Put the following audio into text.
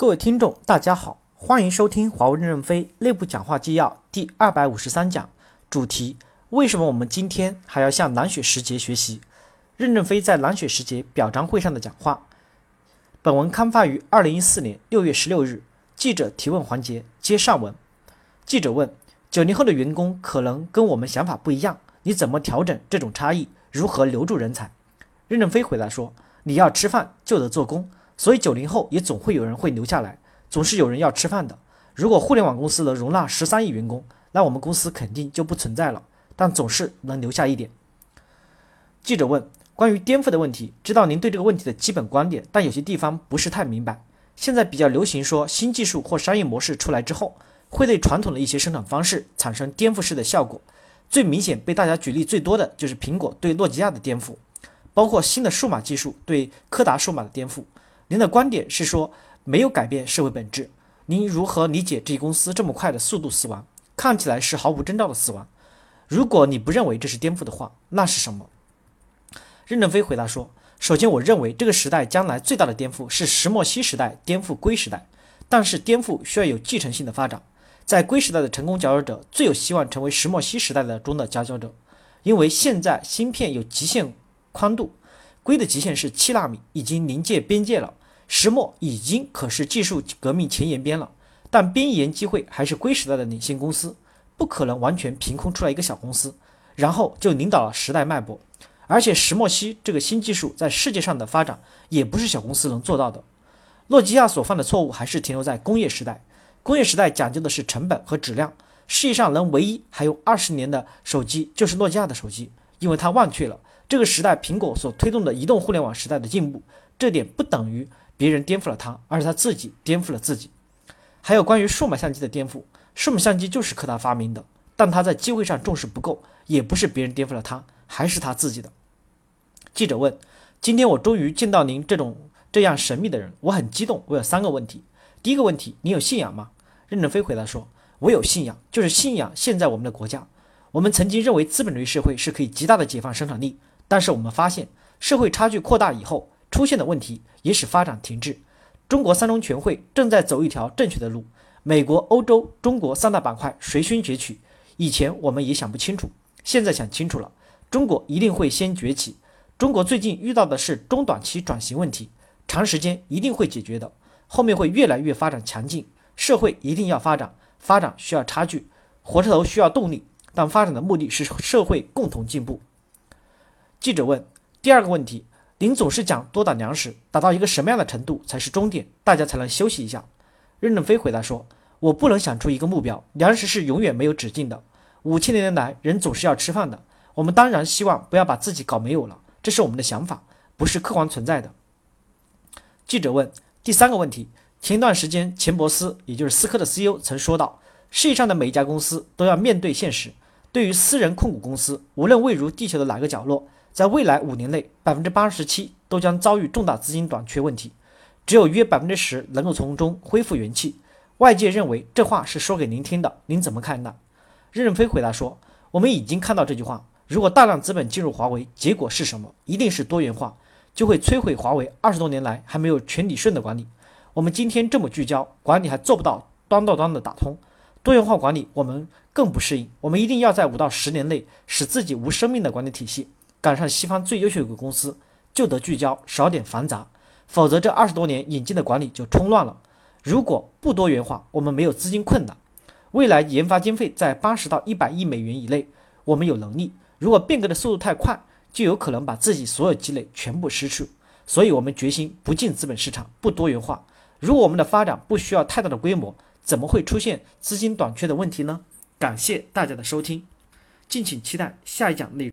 各位听众，大家好，欢迎收听华为任正非内部讲话纪要第二百五十三讲，主题：为什么我们今天还要向蓝雪时节学习？任正非在蓝雪时节表彰会上的讲话。本文刊发于二零一四年六月十六日。记者提问环节接上文。记者问：九零后的员工可能跟我们想法不一样，你怎么调整这种差异？如何留住人才？任正非回答说：你要吃饭就得做工。所以九零后也总会有人会留下来，总是有人要吃饭的。如果互联网公司能容纳十三亿员工，那我们公司肯定就不存在了。但总是能留下一点。记者问：关于颠覆的问题，知道您对这个问题的基本观点，但有些地方不是太明白。现在比较流行说，新技术或商业模式出来之后，会对传统的一些生产方式产生颠覆式的效果。最明显被大家举例最多的就是苹果对诺基亚的颠覆，包括新的数码技术对柯达数码的颠覆。您的观点是说没有改变社会本质，您如何理解这一公司这么快的速度死亡？看起来是毫无征兆的死亡。如果你不认为这是颠覆的话，那是什么？任正非回答说：首先，我认为这个时代将来最大的颠覆是石墨烯时代颠覆硅时代，但是颠覆需要有继承性的发展。在硅时代的成功佼佼者最有希望成为石墨烯时代的中的佼佼者，因为现在芯片有极限宽度。硅的极限是七纳米，已经临界边界了。石墨已经可是技术革命前沿边了，但边沿机会还是硅时代的领先公司，不可能完全凭空出来一个小公司，然后就领导了时代脉搏。而且石墨烯这个新技术在世界上的发展也不是小公司能做到的。诺基亚所犯的错误还是停留在工业时代，工业时代讲究的是成本和质量。世界上能唯一还有二十年的手机就是诺基亚的手机，因为它忘却了。这个时代，苹果所推动的移动互联网时代的进步，这点不等于别人颠覆了他，而是他自己颠覆了自己。还有关于数码相机的颠覆，数码相机就是柯达发明的，但他在机会上重视不够，也不是别人颠覆了他，还是他自己的。记者问：今天我终于见到您这种这样神秘的人，我很激动。我有三个问题。第一个问题，你有信仰吗？任正非回答说：我有信仰，就是信仰现在我们的国家。我们曾经认为资本主义社会是可以极大的解放生产力。但是我们发现，社会差距扩大以后出现的问题也使发展停滞。中国三中全会正在走一条正确的路。美国、欧洲、中国三大板块随勋崛起。以前我们也想不清楚，现在想清楚了。中国一定会先崛起。中国最近遇到的是中短期转型问题，长时间一定会解决的。后面会越来越发展强劲。社会一定要发展，发展需要差距，火车头需要动力，但发展的目的是社会共同进步。记者问：“第二个问题，您总是讲多打粮食，打到一个什么样的程度才是终点，大家才能休息一下？”任正非回答说：“我不能想出一个目标，粮食是永远没有止境的。五千年来，人总是要吃饭的。我们当然希望不要把自己搞没有了，这是我们的想法，不是客观存在的。”记者问：“第三个问题，前一段时间，钱伯斯，也就是思科的 CEO 曾说到，世界上的每一家公司都要面对现实。对于私人控股公司，无论位于地球的哪个角落。”在未来五年内，百分之八十七都将遭遇重大资金短缺问题，只有约百分之十能够从中恢复元气。外界认为这话是说给您听的，您怎么看呢？任正非回答说：“我们已经看到这句话。如果大量资本进入华为，结果是什么？一定是多元化，就会摧毁华为二十多年来还没有全理顺的管理。我们今天这么聚焦，管理还做不到端到端的打通，多元化管理我们更不适应。我们一定要在五到十年内使自己无生命的管理体系。”赶上西方最优秀的公司，就得聚焦，少点繁杂，否则这二十多年引进的管理就冲乱了。如果不多元化，我们没有资金困难，未来研发经费在八十到一百亿美元以内，我们有能力。如果变革的速度太快，就有可能把自己所有积累全部失去。所以，我们决心不进资本市场，不多元化。如果我们的发展不需要太大的规模，怎么会出现资金短缺的问题呢？感谢大家的收听，敬请期待下一讲内容。